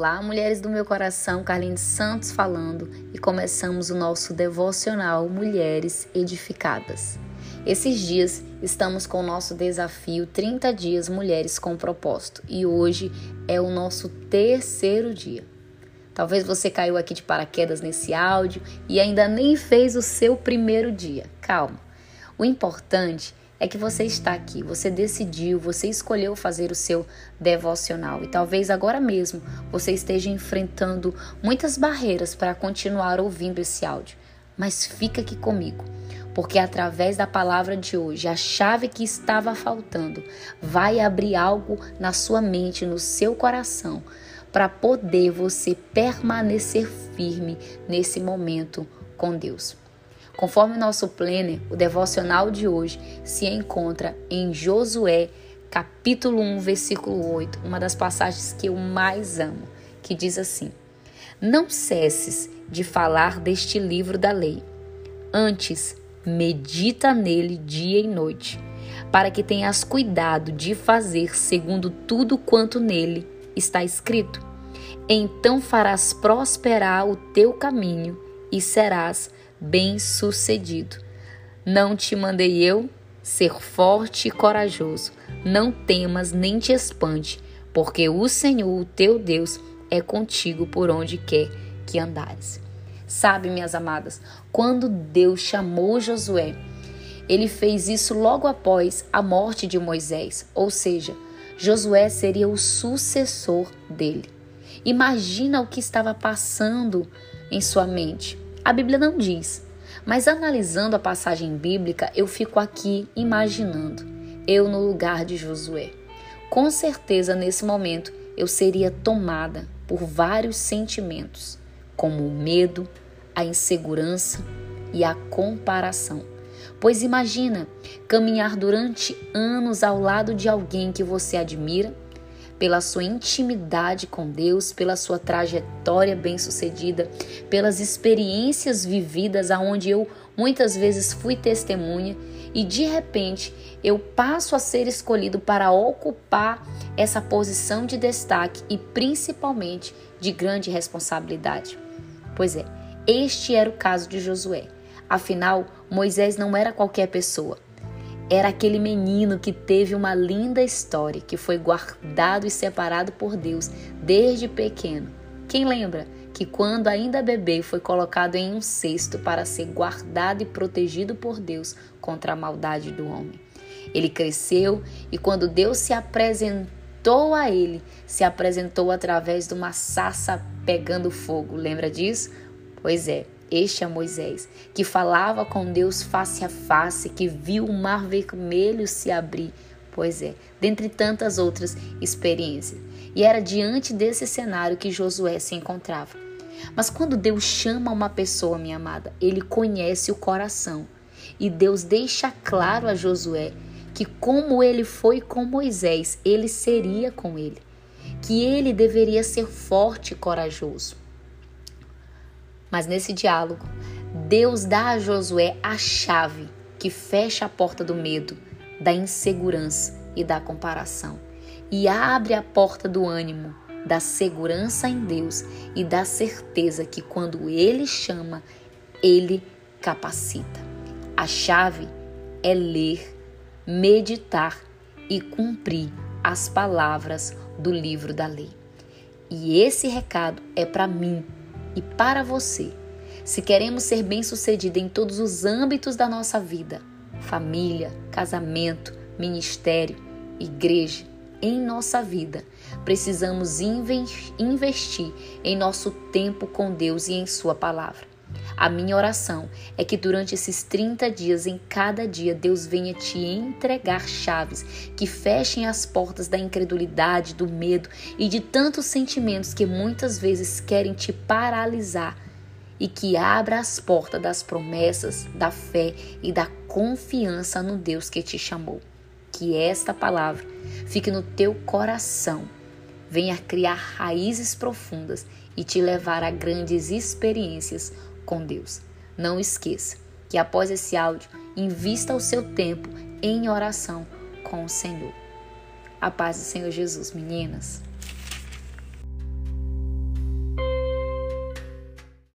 Olá, mulheres do meu coração, Carlinhos Santos falando e começamos o nosso devocional Mulheres Edificadas. Esses dias estamos com o nosso desafio 30 dias Mulheres com Propósito e hoje é o nosso terceiro dia. Talvez você caiu aqui de paraquedas nesse áudio e ainda nem fez o seu primeiro dia. Calma. O importante é que você está aqui, você decidiu, você escolheu fazer o seu devocional e talvez agora mesmo você esteja enfrentando muitas barreiras para continuar ouvindo esse áudio. Mas fica aqui comigo, porque através da palavra de hoje, a chave que estava faltando vai abrir algo na sua mente, no seu coração, para poder você permanecer firme nesse momento com Deus. Conforme nosso planner, o devocional de hoje se encontra em Josué, capítulo 1, versículo 8, uma das passagens que eu mais amo, que diz assim: Não cesses de falar deste livro da lei. Antes, medita nele dia e noite, para que tenhas cuidado de fazer segundo tudo quanto nele está escrito. Então farás prosperar o teu caminho e serás bem-sucedido. Não te mandei eu ser forte e corajoso. Não temas nem te espante, porque o Senhor, o teu Deus, é contigo por onde quer que andares. Sabe, minhas amadas, quando Deus chamou Josué, ele fez isso logo após a morte de Moisés, ou seja, Josué seria o sucessor dele. Imagina o que estava passando em sua mente. A Bíblia não diz, mas analisando a passagem bíblica, eu fico aqui imaginando eu no lugar de Josué. Com certeza, nesse momento, eu seria tomada por vários sentimentos, como o medo, a insegurança e a comparação. Pois imagina caminhar durante anos ao lado de alguém que você admira pela sua intimidade com Deus, pela sua trajetória bem-sucedida, pelas experiências vividas aonde eu muitas vezes fui testemunha e de repente eu passo a ser escolhido para ocupar essa posição de destaque e principalmente de grande responsabilidade. Pois é, este era o caso de Josué. Afinal, Moisés não era qualquer pessoa era aquele menino que teve uma linda história, que foi guardado e separado por Deus desde pequeno. Quem lembra que quando ainda bebê foi colocado em um cesto para ser guardado e protegido por Deus contra a maldade do homem? Ele cresceu e quando Deus se apresentou a ele, se apresentou através de uma sassa pegando fogo. Lembra disso? Pois é, este é Moisés, que falava com Deus face a face, que viu o mar vermelho se abrir. Pois é, dentre tantas outras experiências. E era diante desse cenário que Josué se encontrava. Mas quando Deus chama uma pessoa, minha amada, ele conhece o coração. E Deus deixa claro a Josué que, como ele foi com Moisés, ele seria com ele. Que ele deveria ser forte e corajoso. Mas nesse diálogo, Deus dá a Josué a chave que fecha a porta do medo, da insegurança e da comparação, e abre a porta do ânimo, da segurança em Deus e da certeza que quando Ele chama, Ele capacita. A chave é ler, meditar e cumprir as palavras do livro da lei. E esse recado é para mim e para você. Se queremos ser bem-sucedidos em todos os âmbitos da nossa vida família, casamento, ministério, igreja em nossa vida precisamos investir em nosso tempo com Deus e em Sua palavra. A minha oração é que durante esses 30 dias, em cada dia, Deus venha te entregar chaves que fechem as portas da incredulidade, do medo e de tantos sentimentos que muitas vezes querem te paralisar e que abra as portas das promessas, da fé e da confiança no Deus que te chamou. Que esta palavra fique no teu coração, venha criar raízes profundas e te levar a grandes experiências com Deus. Não esqueça que após esse áudio, invista o seu tempo em oração com o Senhor. A paz do Senhor Jesus, meninas.